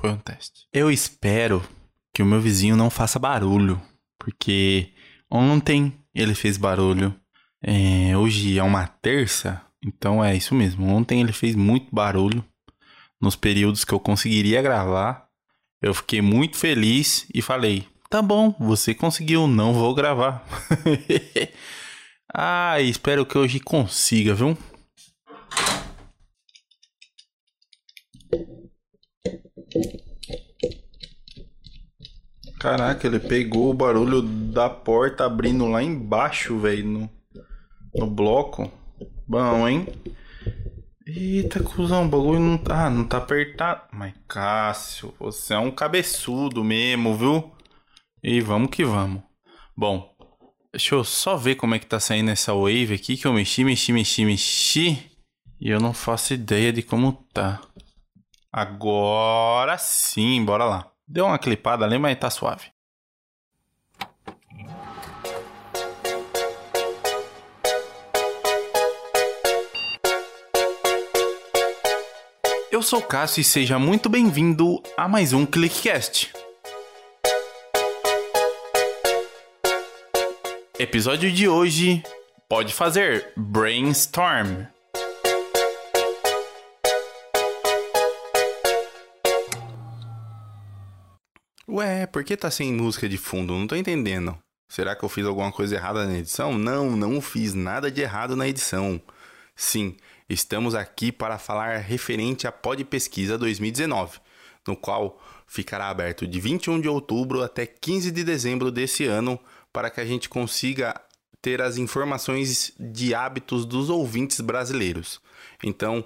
Foi um teste. Eu espero que o meu vizinho não faça barulho, porque ontem ele fez barulho. É, hoje é uma terça, então é isso mesmo. Ontem ele fez muito barulho nos períodos que eu conseguiria gravar. Eu fiquei muito feliz e falei: tá bom, você conseguiu, não vou gravar. ah, espero que hoje consiga, viu? Caraca, ele pegou o barulho da porta abrindo lá embaixo, velho, no, no bloco. Bom, hein? Eita, cuzão, o bagulho não tá, ah, não tá apertado. Mas, Cássio, você é um cabeçudo mesmo, viu? E vamos que vamos. Bom, deixa eu só ver como é que tá saindo essa wave aqui, que eu mexi, mexi, mexi, mexi. E eu não faço ideia de como tá. Agora sim, bora lá. Deu uma clipada ali, mas tá suave. Eu sou o Cássio e seja muito bem-vindo a mais um ClickCast. Episódio de hoje pode fazer brainstorm. Ué, por que tá sem música de fundo? Não tô entendendo. Será que eu fiz alguma coisa errada na edição? Não, não fiz nada de errado na edição. Sim, estamos aqui para falar referente à Pod Pesquisa 2019, no qual ficará aberto de 21 de outubro até 15 de dezembro desse ano para que a gente consiga ter as informações de hábitos dos ouvintes brasileiros. Então,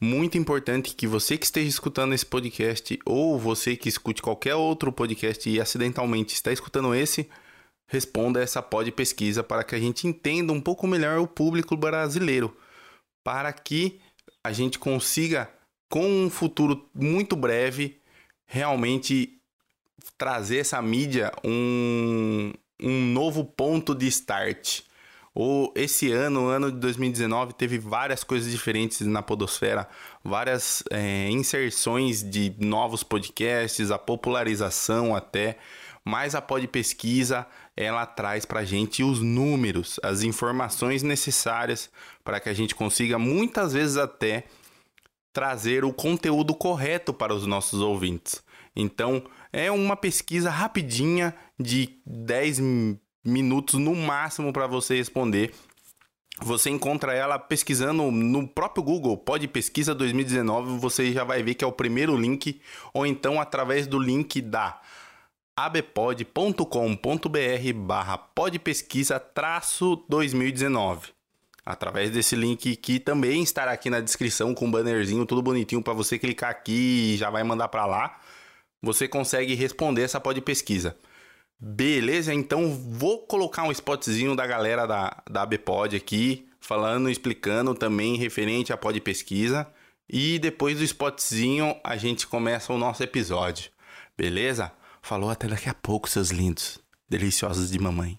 muito importante que você que esteja escutando esse podcast ou você que escute qualquer outro podcast e acidentalmente está escutando esse, responda essa pod pesquisa para que a gente entenda um pouco melhor o público brasileiro, para que a gente consiga com um futuro muito breve realmente trazer essa mídia um, um novo ponto de start o, esse ano, o ano de 2019, teve várias coisas diferentes na Podosfera, várias é, inserções de novos podcasts, a popularização até, mas a Pod Pesquisa ela traz para a gente os números, as informações necessárias para que a gente consiga muitas vezes até trazer o conteúdo correto para os nossos ouvintes. Então, é uma pesquisa rapidinha de 10 minutos no máximo para você responder. Você encontra ela pesquisando no próprio Google, pode pesquisa 2019, você já vai ver que é o primeiro link, ou então através do link da abpod.com.br barra podpesquisa traço 2019. Através desse link que também estará aqui na descrição com um bannerzinho tudo bonitinho para você clicar aqui e já vai mandar para lá. Você consegue responder essa pod pesquisa. Beleza, então vou colocar um spotzinho da galera da, da ABPod aqui, falando, explicando também referente à pod pesquisa. E depois do spotzinho a gente começa o nosso episódio. Beleza? Falou até daqui a pouco, seus lindos, deliciosos de mamãe.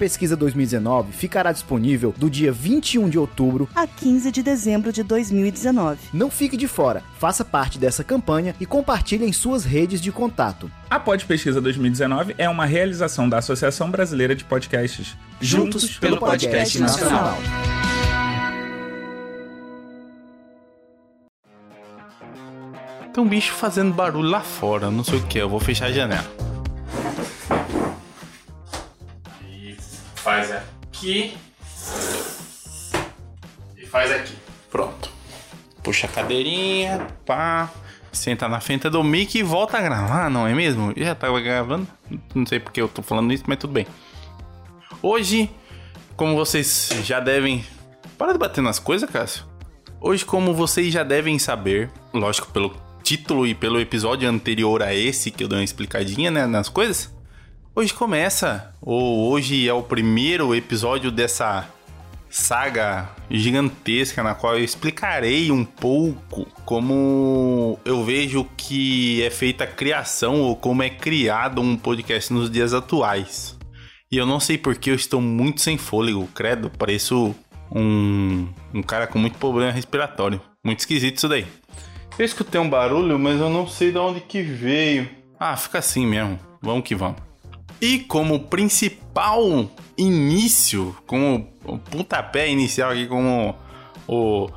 Pesquisa 2019 ficará disponível do dia 21 de outubro a 15 de dezembro de 2019. Não fique de fora, faça parte dessa campanha e compartilhe em suas redes de contato. A Pod Pesquisa 2019 é uma realização da Associação Brasileira de Podcasts. Juntos, Juntos pelo, pelo Podcast, podcast Nacional. Nacional. Tem um bicho fazendo barulho lá fora, não sei o que, eu vou fechar a janela. Faz aqui e faz aqui. Pronto. Puxa a cadeirinha, pá. Senta na frente do mic e volta a gravar, não é mesmo? Já tava gravando. Não sei porque eu tô falando isso, mas tudo bem. Hoje, como vocês já devem. Para de bater nas coisas, Cássio. Hoje, como vocês já devem saber, lógico, pelo título e pelo episódio anterior a esse, que eu dei uma explicadinha né, nas coisas, hoje começa, ou hoje é o primeiro episódio dessa saga gigantesca na qual eu explicarei um pouco como eu vejo que é feita a criação ou como é criado um podcast nos dias atuais. E eu não sei porque eu estou muito sem fôlego, credo, pareço um, um cara com muito problema respiratório. Muito esquisito isso daí. Eu escutei um barulho, mas eu não sei de onde que veio. Ah, fica assim mesmo. Vamos que vamos. E como principal início, como pontapé inicial aqui, como o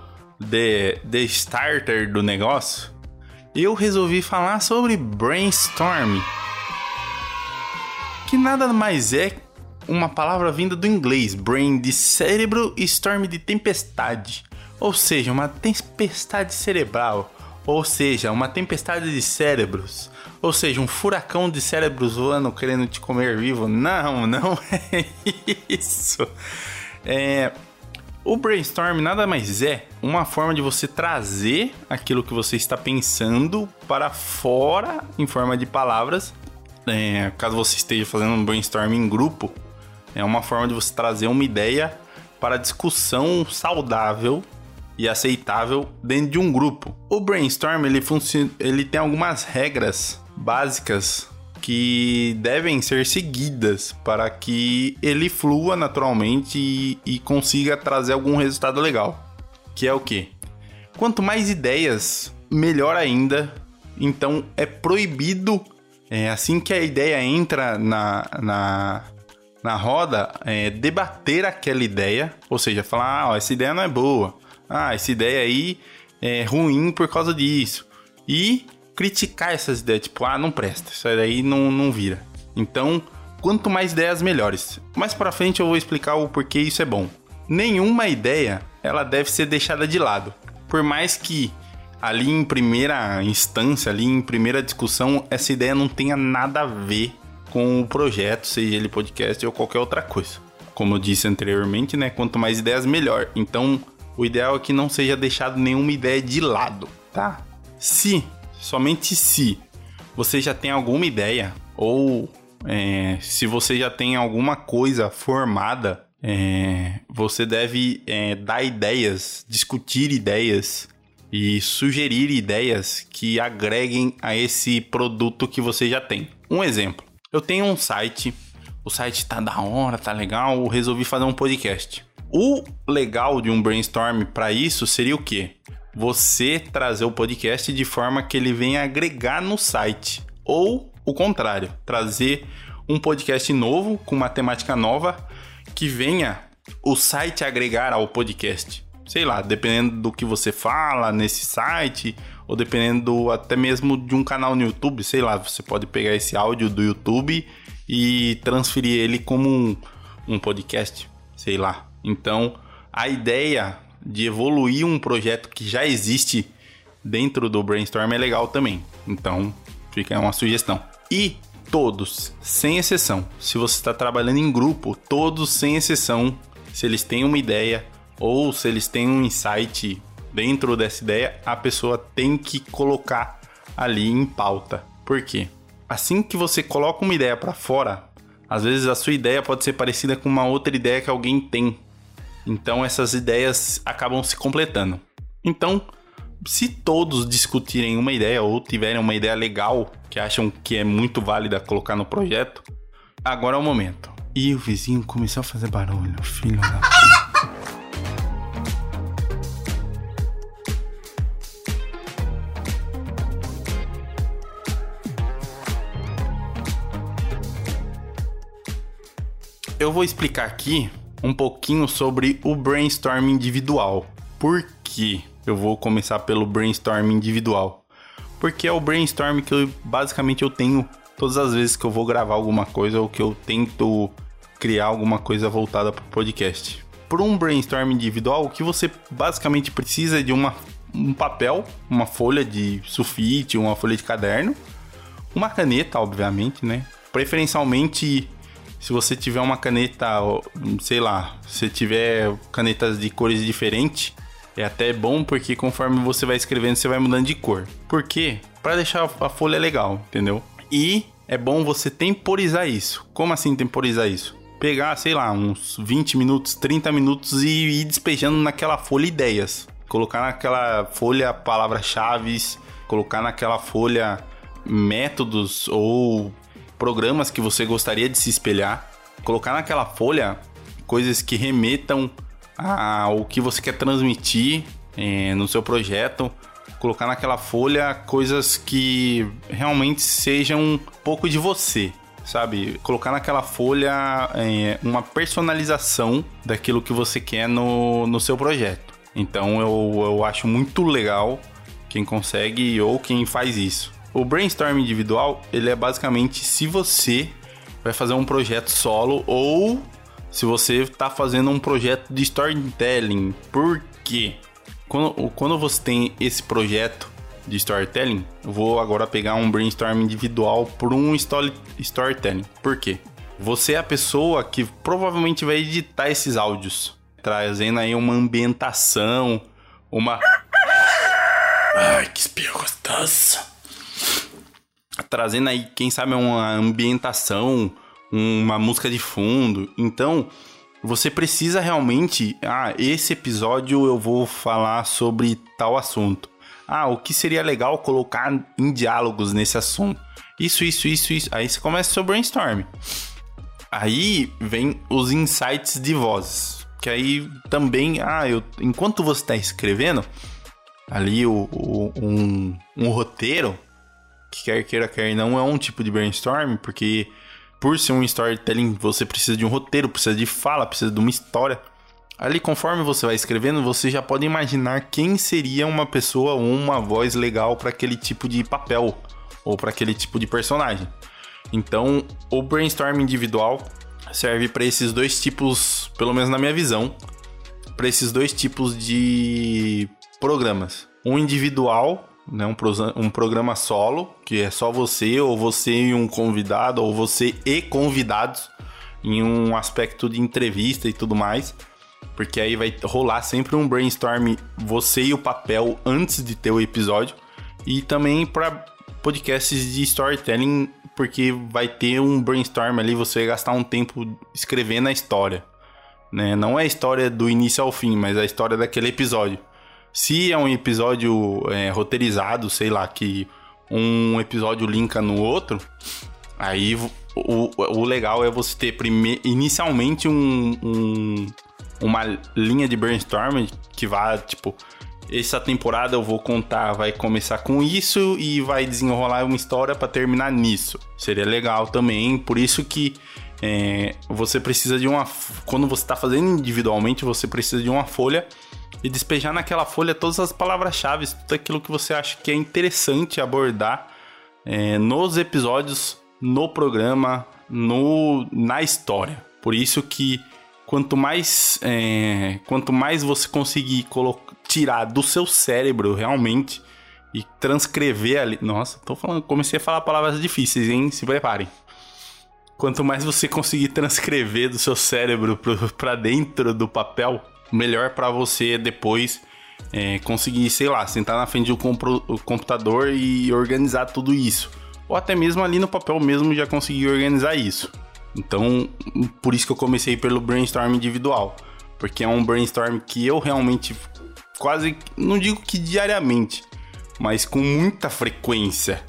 the, the starter do negócio, eu resolvi falar sobre brainstorm. Que nada mais é uma palavra vinda do inglês, brain de cérebro e storm de tempestade. Ou seja, uma tempestade cerebral. Ou seja, uma tempestade de cérebros. Ou seja, um furacão de cérebros voando querendo te comer vivo. Não, não é isso. É, o brainstorm nada mais é uma forma de você trazer aquilo que você está pensando para fora em forma de palavras. É, caso você esteja fazendo um brainstorm em grupo, é uma forma de você trazer uma ideia para discussão saudável e aceitável dentro de um grupo. O brainstorm ele, ele tem algumas regras básicas que devem ser seguidas para que ele flua naturalmente e, e consiga trazer algum resultado legal. Que é o que? Quanto mais ideias, melhor ainda. Então é proibido, é, assim que a ideia entra na, na, na roda, é, debater aquela ideia. Ou seja, falar, ah, ó, essa ideia não é boa. Ah, essa ideia aí é ruim por causa disso. E criticar essas ideias, tipo, ah, não presta, isso aí não, não vira. Então, quanto mais ideias, melhores. Mais para frente eu vou explicar o porquê isso é bom. Nenhuma ideia, ela deve ser deixada de lado. Por mais que ali em primeira instância, ali em primeira discussão, essa ideia não tenha nada a ver com o projeto, seja ele podcast ou qualquer outra coisa. Como eu disse anteriormente, né, quanto mais ideias, melhor. Então, o ideal é que não seja deixado nenhuma ideia de lado, tá? Se somente se você já tem alguma ideia ou é, se você já tem alguma coisa formada, é, você deve é, dar ideias, discutir ideias e sugerir ideias que agreguem a esse produto que você já tem. Um exemplo: eu tenho um site, o site tá da hora, tá legal, resolvi fazer um podcast. O legal de um brainstorm para isso seria o quê? você trazer o podcast de forma que ele venha agregar no site. Ou o contrário, trazer um podcast novo, com uma temática nova, que venha o site agregar ao podcast. Sei lá, dependendo do que você fala nesse site, ou dependendo até mesmo de um canal no YouTube, sei lá, você pode pegar esse áudio do YouTube e transferir ele como um, um podcast, sei lá. Então, a ideia de evoluir um projeto que já existe dentro do brainstorm é legal também. Então, fica uma sugestão. E todos, sem exceção, se você está trabalhando em grupo, todos sem exceção, se eles têm uma ideia ou se eles têm um insight dentro dessa ideia, a pessoa tem que colocar ali em pauta. Por quê? Assim que você coloca uma ideia para fora, às vezes a sua ideia pode ser parecida com uma outra ideia que alguém tem então essas ideias acabam se completando. Então, se todos discutirem uma ideia ou tiverem uma ideia legal que acham que é muito válida colocar no projeto, agora é o momento. E o vizinho começou a fazer barulho, filho da Eu vou explicar aqui um pouquinho sobre o brainstorm individual. Por que eu vou começar pelo brainstorm individual? Porque é o brainstorm que eu, basicamente eu tenho todas as vezes que eu vou gravar alguma coisa ou que eu tento criar alguma coisa voltada para o podcast. Por um brainstorm individual, o que você basicamente precisa é de uma, um papel, uma folha de sulfite, uma folha de caderno, uma caneta, obviamente, né? Preferencialmente se você tiver uma caneta, sei lá, se tiver canetas de cores diferentes, É até bom porque conforme você vai escrevendo, você vai mudando de cor. Por quê? Para deixar a folha legal, entendeu? E é bom você temporizar isso. Como assim temporizar isso? Pegar, sei lá, uns 20 minutos, 30 minutos e ir despejando naquela folha ideias. Colocar naquela folha palavras-chave, colocar naquela folha métodos ou programas que você gostaria de se espelhar. Colocar naquela folha coisas que remetam ao que você quer transmitir é, no seu projeto, colocar naquela folha coisas que realmente sejam um pouco de você, sabe? Colocar naquela folha é, uma personalização daquilo que você quer no, no seu projeto. Então eu, eu acho muito legal quem consegue ou quem faz isso. O brainstorm individual, ele é basicamente se você vai fazer um projeto solo ou se você está fazendo um projeto de storytelling. Por quê? Quando, quando você tem esse projeto de storytelling, eu vou agora pegar um brainstorm individual por um story, storytelling. Por quê? Você é a pessoa que provavelmente vai editar esses áudios, trazendo aí uma ambientação, uma. Ai, que espirro gostoso! Trazendo aí, quem sabe, uma ambientação, uma música de fundo. Então, você precisa realmente. Ah, esse episódio eu vou falar sobre tal assunto. Ah, o que seria legal colocar em diálogos nesse assunto? Isso, isso, isso, isso. Aí você começa seu brainstorm. Aí vem os insights de vozes. Que aí também, ah, eu, enquanto você está escrevendo ali o, o, um, um roteiro, que quer queira, quer não, é um tipo de brainstorm, porque por ser um storytelling, você precisa de um roteiro, precisa de fala, precisa de uma história. Ali, conforme você vai escrevendo, você já pode imaginar quem seria uma pessoa ou uma voz legal para aquele tipo de papel ou para aquele tipo de personagem. Então, o brainstorm individual serve para esses dois tipos, pelo menos na minha visão, para esses dois tipos de programas. Um individual, né, um, um programa solo, que é só você, ou você e um convidado, ou você e convidados, em um aspecto de entrevista e tudo mais. Porque aí vai rolar sempre um brainstorm, você e o papel, antes de ter o episódio. E também para podcasts de storytelling, porque vai ter um brainstorm ali, você vai gastar um tempo escrevendo a história. Né? Não é a história do início ao fim, mas a história daquele episódio. Se é um episódio é, roteirizado, sei lá, que um episódio linka no outro, aí o, o legal é você ter prime... inicialmente um, um, uma linha de brainstorming que vai, tipo, essa temporada eu vou contar, vai começar com isso e vai desenrolar uma história para terminar nisso. Seria legal também, por isso que é, você precisa de uma. Quando você está fazendo individualmente, você precisa de uma folha e despejar naquela folha todas as palavras-chave, tudo aquilo que você acha que é interessante abordar é, nos episódios, no programa, no, na história. Por isso que quanto mais, é, quanto mais você conseguir tirar do seu cérebro realmente e transcrever ali. Nossa, tô falando, comecei a falar palavras difíceis, hein? Se preparem. Quanto mais você conseguir transcrever do seu cérebro para dentro do papel, melhor para você depois é, conseguir, sei lá, sentar na frente do computador e organizar tudo isso. Ou até mesmo ali no papel mesmo já conseguir organizar isso. Então, por isso que eu comecei pelo brainstorm individual. Porque é um brainstorm que eu realmente quase, não digo que diariamente, mas com muita frequência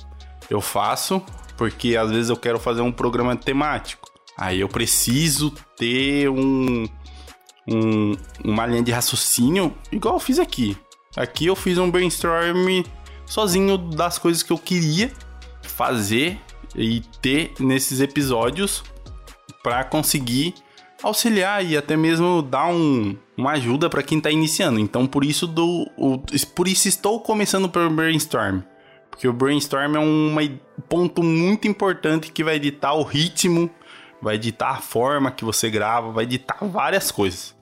eu faço, porque às vezes eu quero fazer um programa temático. Aí eu preciso ter um, um, uma linha de raciocínio igual eu fiz aqui. Aqui eu fiz um brainstorm sozinho das coisas que eu queria fazer e ter nesses episódios para conseguir auxiliar e até mesmo dar um, uma ajuda para quem está iniciando. Então por isso do o, por isso estou começando pelo brainstorm, porque o brainstorm é um ponto muito importante que vai editar o ritmo vai editar a forma que você grava, vai editar várias coisas.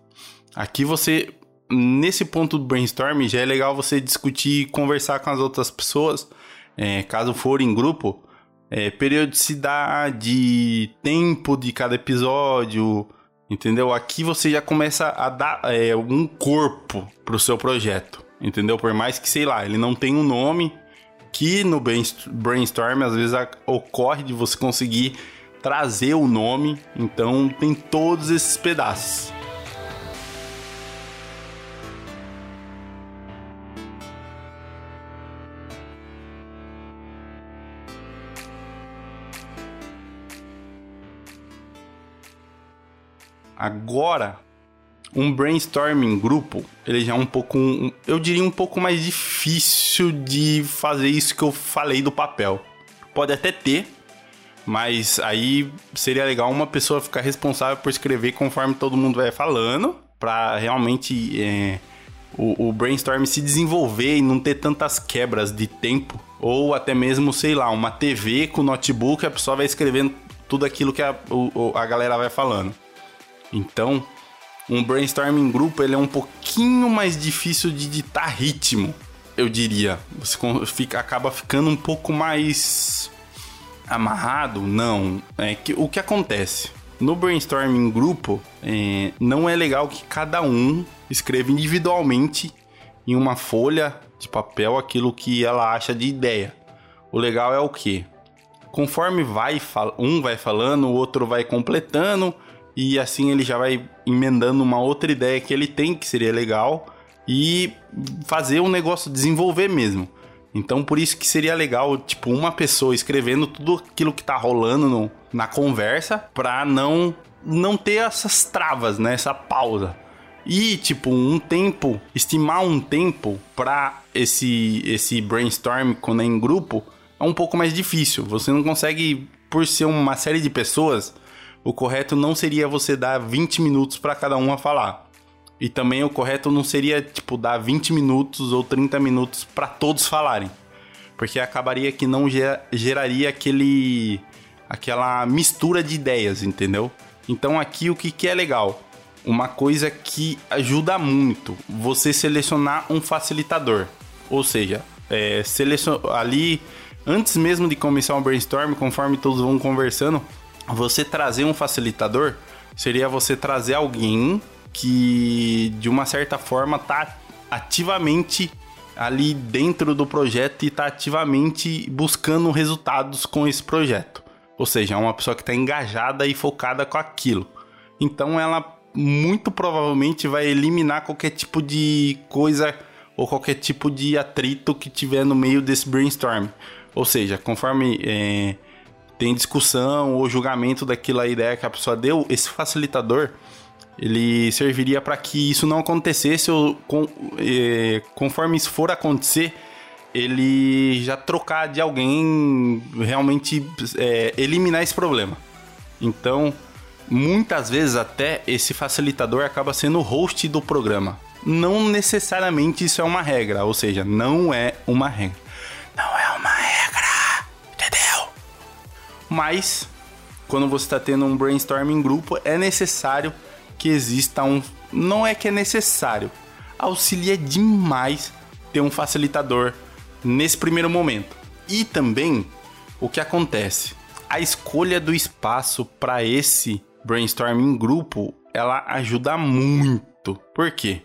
Aqui você, nesse ponto do brainstorm, já é legal você discutir, conversar com as outras pessoas, é, caso for em grupo, é, periodicidade, tempo de cada episódio, Entendeu? Aqui você já começa a dar é, um corpo pro seu projeto. Entendeu? Por mais que, sei lá, ele não tenha um nome, que no brainstorm às vezes ocorre de você conseguir trazer o nome. Então tem todos esses pedaços. Agora, um brainstorming grupo, ele já é um pouco, eu diria um pouco mais difícil de fazer isso que eu falei do papel. Pode até ter, mas aí seria legal uma pessoa ficar responsável por escrever conforme todo mundo vai falando, para realmente é, o, o brainstorm se desenvolver e não ter tantas quebras de tempo. Ou até mesmo, sei lá, uma TV com notebook, a pessoa vai escrevendo tudo aquilo que a, o, a galera vai falando. Então, um brainstorming grupo ele é um pouquinho mais difícil de ditar ritmo, eu diria. Você fica, acaba ficando um pouco mais amarrado? Não. É que o que acontece? No brainstorming grupo, é, não é legal que cada um escreva individualmente em uma folha de papel aquilo que ela acha de ideia. O legal é o que? Conforme vai um vai falando, o outro vai completando e assim ele já vai emendando uma outra ideia que ele tem que seria legal e fazer um negócio desenvolver mesmo. Então por isso que seria legal, tipo, uma pessoa escrevendo tudo aquilo que tá rolando no, na conversa pra não não ter essas travas, né, essa pausa. E tipo, um tempo, estimar um tempo para esse esse brainstorm quando é em grupo é um pouco mais difícil. Você não consegue por ser uma série de pessoas, o correto não seria você dar 20 minutos para cada um a falar. E também o correto não seria, tipo, dar 20 minutos ou 30 minutos para todos falarem. Porque acabaria que não geraria aquele aquela mistura de ideias, entendeu? Então aqui o que, que é legal? Uma coisa que ajuda muito, você selecionar um facilitador. Ou seja, é, ali, antes mesmo de começar um brainstorm, conforme todos vão conversando, você trazer um facilitador seria você trazer alguém que de uma certa forma tá ativamente ali dentro do projeto e tá ativamente buscando resultados com esse projeto. Ou seja, é uma pessoa que está engajada e focada com aquilo. Então ela muito provavelmente vai eliminar qualquer tipo de coisa ou qualquer tipo de atrito que tiver no meio desse brainstorm. Ou seja, conforme é, tem discussão ou julgamento daquela ideia que a pessoa deu, esse facilitador ele serviria para que isso não acontecesse ou com, eh, conforme isso for acontecer, ele já trocar de alguém realmente eh, eliminar esse problema. Então, muitas vezes até esse facilitador acaba sendo o host do programa. Não necessariamente isso é uma regra, ou seja, não é uma regra. Não é uma regra? Mas quando você está tendo um brainstorming grupo, é necessário que exista um. Não é que é necessário, auxilia demais ter um facilitador nesse primeiro momento. E também o que acontece? A escolha do espaço para esse brainstorming grupo ela ajuda muito. Por quê?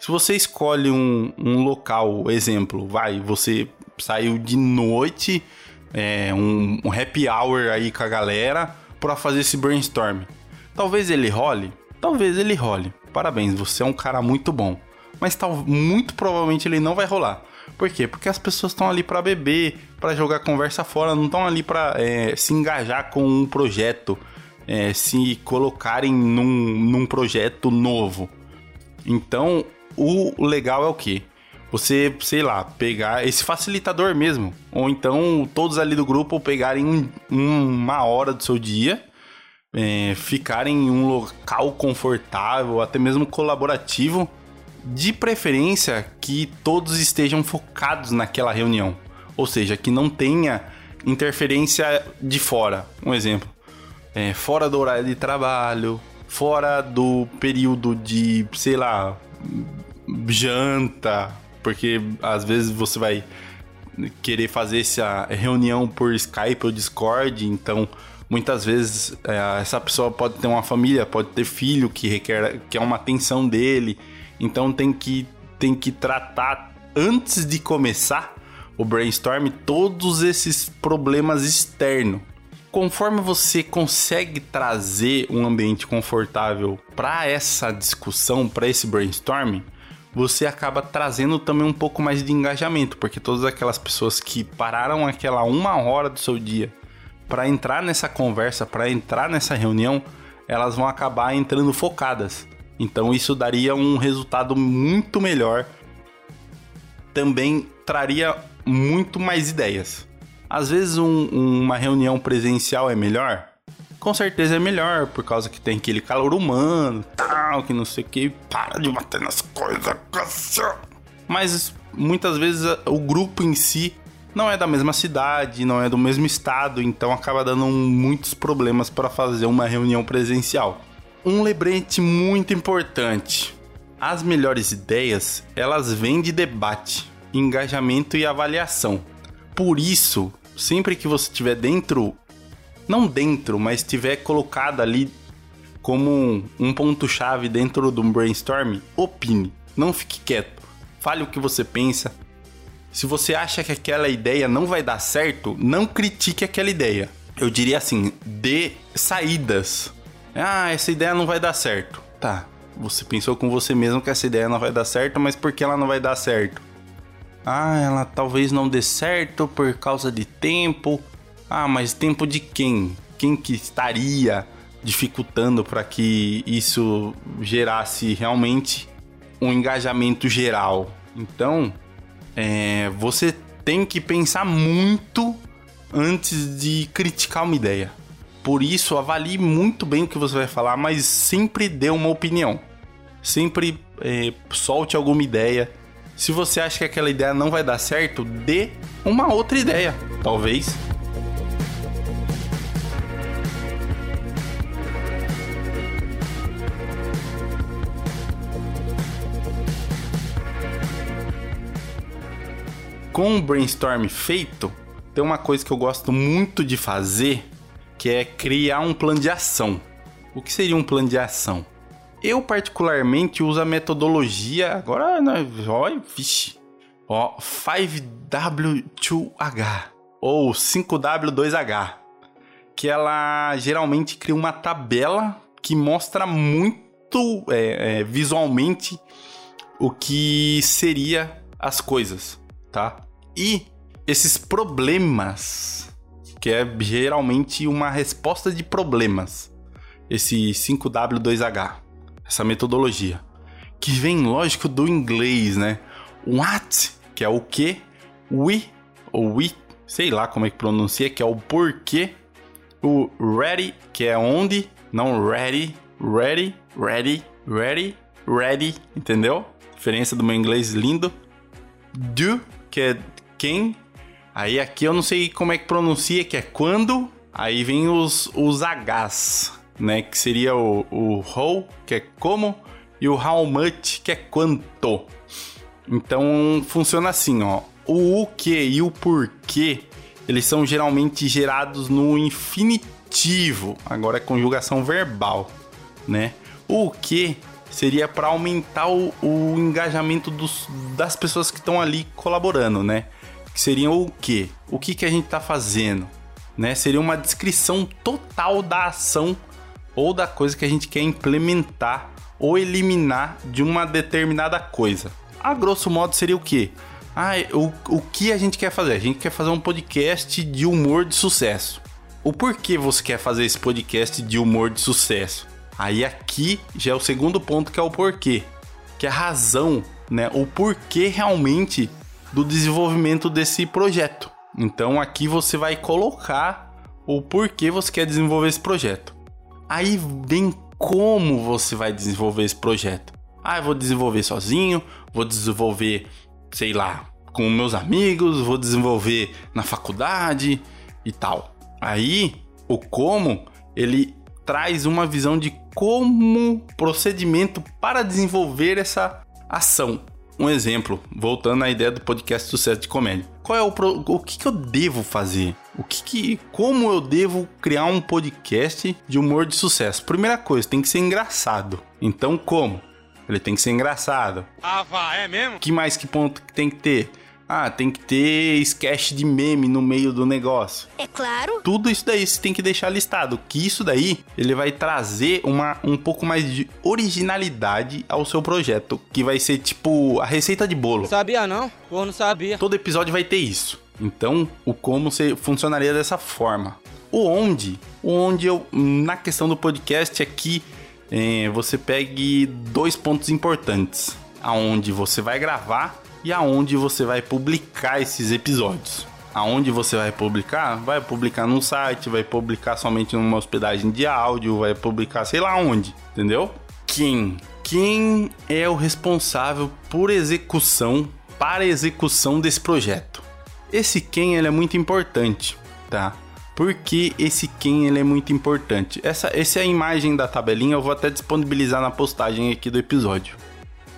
Se você escolhe um, um local, exemplo, vai, você saiu de noite é, um, um happy hour aí com a galera para fazer esse brainstorm. Talvez ele role, talvez ele role. Parabéns, você é um cara muito bom. Mas tal, muito provavelmente ele não vai rolar. Por quê? Porque as pessoas estão ali para beber, para jogar conversa fora, não estão ali para é, se engajar com um projeto, é, se colocarem num, num projeto novo. Então, o legal é o quê? Você, sei lá, pegar esse facilitador mesmo. Ou então todos ali do grupo pegarem um, uma hora do seu dia, é, ficarem em um local confortável, até mesmo colaborativo. De preferência que todos estejam focados naquela reunião. Ou seja, que não tenha interferência de fora. Um exemplo. É, fora do horário de trabalho, fora do período de, sei lá, janta, porque às vezes você vai querer fazer essa reunião por Skype ou Discord, então Muitas vezes é, essa pessoa pode ter uma família, pode ter filho que requer que é uma atenção dele. Então tem que, tem que tratar antes de começar o brainstorm todos esses problemas externos. Conforme você consegue trazer um ambiente confortável para essa discussão, para esse brainstorm, você acaba trazendo também um pouco mais de engajamento, porque todas aquelas pessoas que pararam aquela uma hora do seu dia para entrar nessa conversa, para entrar nessa reunião, elas vão acabar entrando focadas. Então isso daria um resultado muito melhor. Também traria muito mais ideias. Às vezes um, uma reunião presencial é melhor? Com certeza é melhor, por causa que tem aquele calor humano, tal, que não sei o que, para de bater nas coisas. Mas muitas vezes o grupo em si não é da mesma cidade, não é do mesmo estado, então acaba dando muitos problemas para fazer uma reunião presencial. Um lembrete muito importante: as melhores ideias elas vêm de debate, engajamento e avaliação. Por isso, sempre que você estiver dentro, não dentro, mas estiver colocado ali como um, um ponto-chave dentro do brainstorm, opine, não fique quieto, fale o que você pensa. Se você acha que aquela ideia não vai dar certo, não critique aquela ideia. Eu diria assim, dê saídas. Ah, essa ideia não vai dar certo. Tá, você pensou com você mesmo que essa ideia não vai dar certo, mas por que ela não vai dar certo? Ah, ela talvez não dê certo por causa de tempo. Ah, mas tempo de quem? Quem que estaria dificultando para que isso gerasse realmente um engajamento geral? Então, é, você tem que pensar muito antes de criticar uma ideia. Por isso, avalie muito bem o que você vai falar, mas sempre dê uma opinião. Sempre é, solte alguma ideia se você acha que aquela ideia não vai dar certo, dê uma outra ideia, talvez. Com o brainstorm feito, tem uma coisa que eu gosto muito de fazer, que é criar um plano de ação. O que seria um plano de ação? Eu, particularmente, uso a metodologia. Agora, né, vixe. Ó, 5W2H ou 5W2H. Que ela geralmente cria uma tabela que mostra muito é, é, visualmente o que seria as coisas, tá? E esses problemas, que é geralmente uma resposta de problemas, esse 5W2H essa metodologia, que vem, lógico, do inglês, né? What, que é o que, we, ou we, sei lá como é que pronuncia, que é o porquê, o ready, que é onde, não ready, ready, ready, ready, ready, entendeu? Diferença do meu inglês lindo. Do, que é quem. Aí aqui eu não sei como é que pronuncia, que é quando. Aí vem os, os Hs né? Que seria o, o how, que é como, e o how much, que é quanto. Então funciona assim, ó. O o que e o porquê, eles são geralmente gerados no infinitivo. Agora é conjugação verbal, né? O que seria para aumentar o, o engajamento dos, das pessoas que estão ali colaborando, né? Que seria o que? O que, que a gente está fazendo? Né? Seria uma descrição total da ação ou da coisa que a gente quer implementar ou eliminar de uma determinada coisa. A grosso modo seria o quê? Ah, o, o que a gente quer fazer? A gente quer fazer um podcast de humor de sucesso. O porquê você quer fazer esse podcast de humor de sucesso? Aí aqui já é o segundo ponto que é o porquê, que é a razão, né? O porquê realmente do desenvolvimento desse projeto. Então aqui você vai colocar o porquê você quer desenvolver esse projeto. Aí vem como você vai desenvolver esse projeto. Ah, eu vou desenvolver sozinho, vou desenvolver, sei lá, com meus amigos, vou desenvolver na faculdade e tal. Aí, o como, ele traz uma visão de como procedimento para desenvolver essa ação. Um exemplo, voltando à ideia do podcast Sucesso de Comédia. qual é o pro, o que, que eu devo fazer? O que, que como eu devo criar um podcast de humor de sucesso? Primeira coisa, tem que ser engraçado. Então como? Ele tem que ser engraçado. Ah, vá, é mesmo? Que mais que ponto que tem que ter? Ah, tem que ter sketch de meme no meio do negócio. É claro. Tudo isso daí você tem que deixar listado. Que isso daí ele vai trazer uma, um pouco mais de originalidade ao seu projeto. Que vai ser tipo a receita de bolo. Sabia não? Pô, não sabia. Todo episódio vai ter isso. Então, o como você funcionaria dessa forma. O onde, o onde eu, na questão do podcast aqui, é, você pegue dois pontos importantes. Aonde você vai gravar e aonde você vai publicar esses episódios. Aonde você vai publicar? Vai publicar num site, vai publicar somente numa hospedagem de áudio, vai publicar sei lá onde, entendeu? Quem? Quem é o responsável por execução, para execução desse projeto? Esse quem ele é muito importante, tá? Porque esse quem ele é muito importante. Essa, essa é a imagem da tabelinha, eu vou até disponibilizar na postagem aqui do episódio.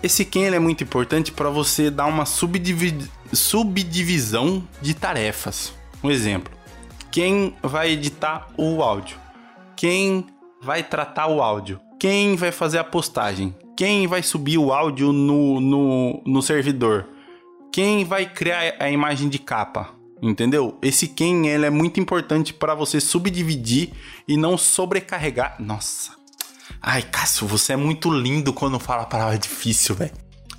Esse quem é muito importante para você dar uma subdivi subdivisão de tarefas. Um exemplo: quem vai editar o áudio? Quem vai tratar o áudio? Quem vai fazer a postagem? Quem vai subir o áudio no, no, no servidor? Quem vai criar a imagem de capa? Entendeu? Esse quem ele é muito importante para você subdividir e não sobrecarregar. Nossa, Ai, Cássio, você é muito lindo quando fala a palavra difícil, velho.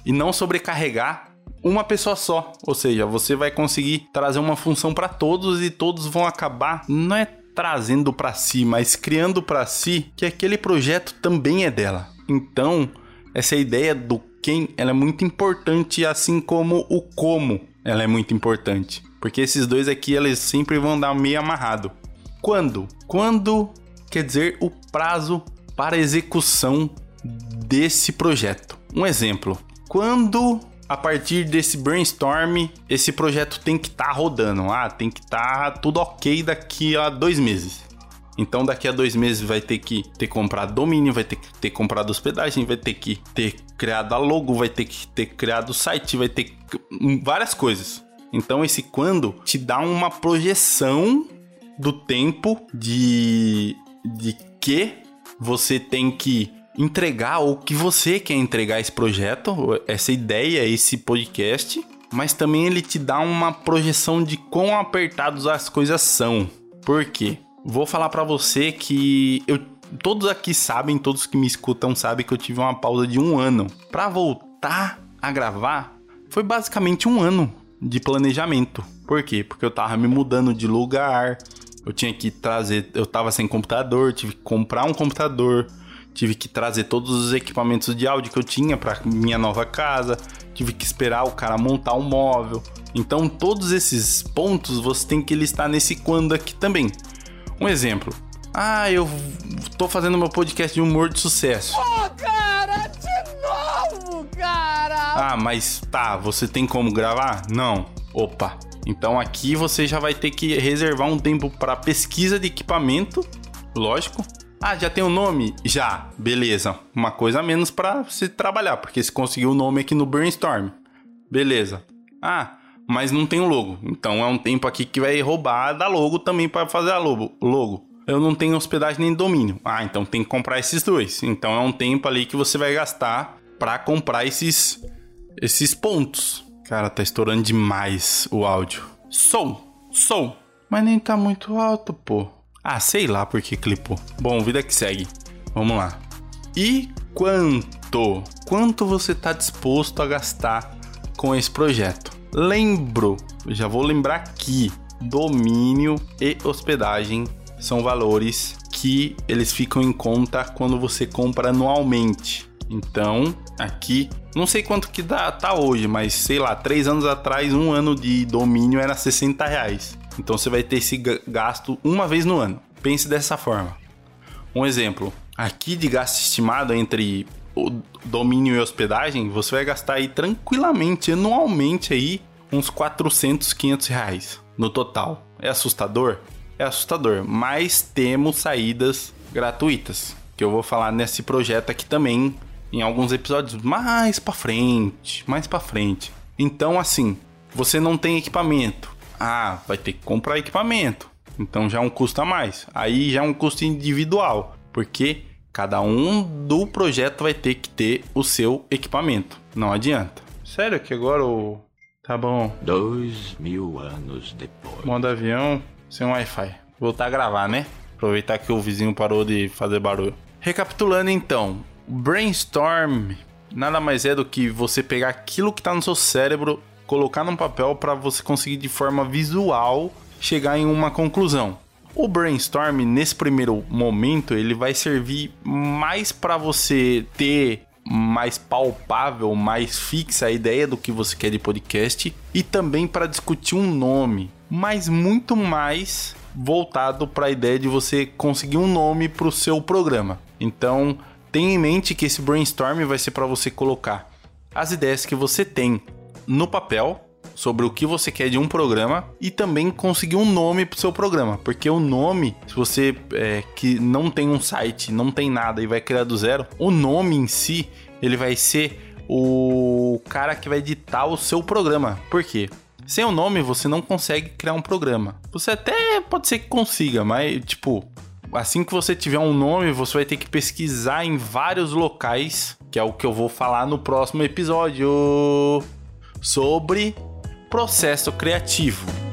E não sobrecarregar uma pessoa só. Ou seja, você vai conseguir trazer uma função para todos e todos vão acabar não é trazendo para si, mas criando para si que aquele projeto também é dela. Então, essa ideia do quem, ela é muito importante, assim como o como, ela é muito importante. Porque esses dois aqui, eles sempre vão dar meio amarrado. Quando? Quando quer dizer o prazo para a execução desse projeto. Um exemplo: quando a partir desse brainstorm esse projeto tem que estar tá rodando, ah, tem que estar tá tudo ok daqui a dois meses. Então daqui a dois meses vai ter que ter comprado domínio, vai ter que ter comprado hospedagem, vai ter que ter criado a logo, vai ter que ter criado o site, vai ter que... várias coisas. Então esse quando te dá uma projeção do tempo de de que você tem que entregar o que você quer entregar esse projeto, essa ideia, esse podcast, mas também ele te dá uma projeção de quão apertados as coisas são. Por quê? Vou falar para você que eu todos aqui sabem, todos que me escutam sabem que eu tive uma pausa de um ano para voltar a gravar. Foi basicamente um ano de planejamento. Por quê? Porque eu tava me mudando de lugar, eu tinha que trazer, eu tava sem computador, tive que comprar um computador, tive que trazer todos os equipamentos de áudio que eu tinha para minha nova casa, tive que esperar o cara montar um móvel. Então, todos esses pontos você tem que listar nesse quando aqui também. Um exemplo. Ah, eu tô fazendo meu podcast de humor de sucesso. Oh, cara, de novo, cara! Ah, mas tá, você tem como gravar? Não. Opa, então aqui você já vai ter que reservar um tempo para pesquisa de equipamento, lógico. Ah, já tem o um nome? Já, beleza. Uma coisa a menos para se trabalhar, porque você conseguiu o nome aqui no Brainstorm. Beleza. Ah, mas não tem o logo. Então é um tempo aqui que vai roubar da logo também para fazer a logo. logo. Eu não tenho hospedagem nem domínio. Ah, então tem que comprar esses dois. Então é um tempo ali que você vai gastar para comprar esses esses pontos. Cara, tá estourando demais o áudio. Som, som. Mas nem tá muito alto, pô. Ah, sei lá por que clipou. Bom, vida que segue. Vamos lá. E quanto? Quanto você tá disposto a gastar com esse projeto? Lembro, já vou lembrar aqui, domínio e hospedagem são valores que eles ficam em conta quando você compra anualmente. Então, aqui, não sei quanto que dá, tá hoje, mas sei lá, três anos atrás, um ano de domínio era 60 reais. Então você vai ter esse gasto uma vez no ano. Pense dessa forma. Um exemplo, aqui de gasto estimado entre o domínio e hospedagem, você vai gastar aí tranquilamente, anualmente aí, uns 400, 500 reais no total. É assustador? É assustador, mas temos saídas gratuitas, que eu vou falar nesse projeto aqui também em alguns episódios mais para frente, mais para frente. Então, assim, você não tem equipamento. Ah, vai ter que comprar equipamento. Então já é um custo a mais. Aí já é um custo individual, porque cada um do projeto vai ter que ter o seu equipamento. Não adianta. Sério que agora o. Tá bom. Dois mil anos depois. Modo avião sem Wi-Fi. Voltar a gravar, né? Aproveitar que o vizinho parou de fazer barulho. Recapitulando então, brainstorm nada mais é do que você pegar aquilo que tá no seu cérebro, colocar num papel para você conseguir de forma visual chegar em uma conclusão. O brainstorm nesse primeiro momento ele vai servir mais para você ter mais palpável, mais fixa a ideia do que você quer de podcast e também para discutir um nome, mas muito mais voltado para a ideia de você conseguir um nome para o seu programa. Então, tenha em mente que esse brainstorm vai ser para você colocar as ideias que você tem no papel sobre o que você quer de um programa e também conseguir um nome para o seu programa, porque o nome, se você é, que não tem um site, não tem nada e vai criar do zero, o nome em si ele vai ser o cara que vai editar o seu programa. Por quê? Sem o nome você não consegue criar um programa. Você até pode ser que consiga, mas tipo, assim que você tiver um nome, você vai ter que pesquisar em vários locais, que é o que eu vou falar no próximo episódio sobre processo criativo.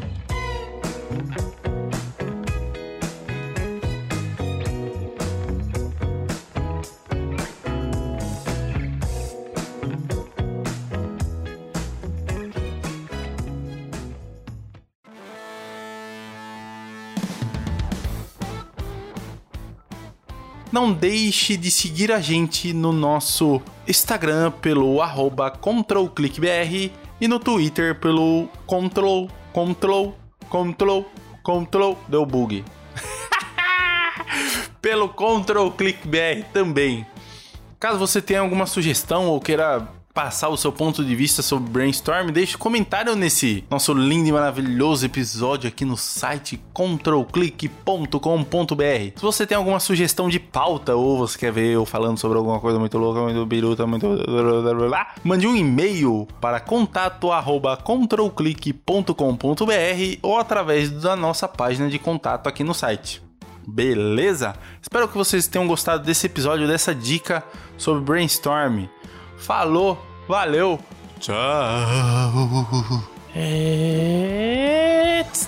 Não deixe de seguir a gente no nosso Instagram pelo arroba ControlClickBR e no Twitter pelo Control, Control, Control, Control, deu bug. pelo Control ClickBR também. Caso você tenha alguma sugestão ou queira passar o seu ponto de vista sobre brainstorm, deixe um comentário nesse nosso lindo e maravilhoso episódio aqui no site controlclick.com.br. Se você tem alguma sugestão de pauta ou você quer ver eu falando sobre alguma coisa muito louca, muito biruta, muito mande um e-mail para contato@controlclick.com.br ou através da nossa página de contato aqui no site. Beleza? Espero que vocês tenham gostado desse episódio, dessa dica sobre brainstorm. Falou, valeu, tchau. It's